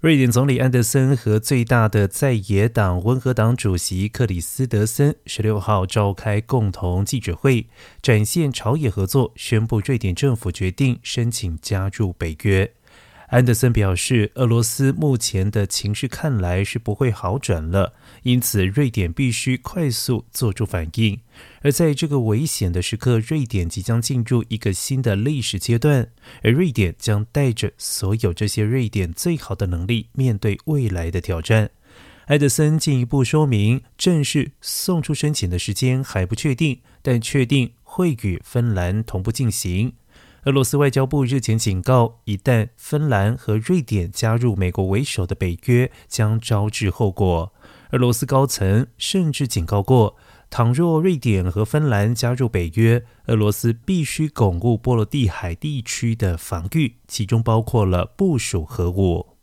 瑞典总理安德森和最大的在野党温和党主席克里斯德森十六号召开共同记者会，展现朝野合作，宣布瑞典政府决定申请加入北约。安德森表示，俄罗斯目前的情势看来是不会好转了，因此瑞典必须快速做出反应。而在这个危险的时刻，瑞典即将进入一个新的历史阶段，而瑞典将带着所有这些瑞典最好的能力面对未来的挑战。埃德森进一步说明，正式送出申请的时间还不确定，但确定会与芬兰同步进行。俄罗斯外交部日前警告，一旦芬兰和瑞典加入美国为首的北约，将招致后果。俄罗斯高层甚至警告过，倘若瑞典和芬兰加入北约，俄罗斯必须巩固波罗的海地区的防御，其中包括了部署核武。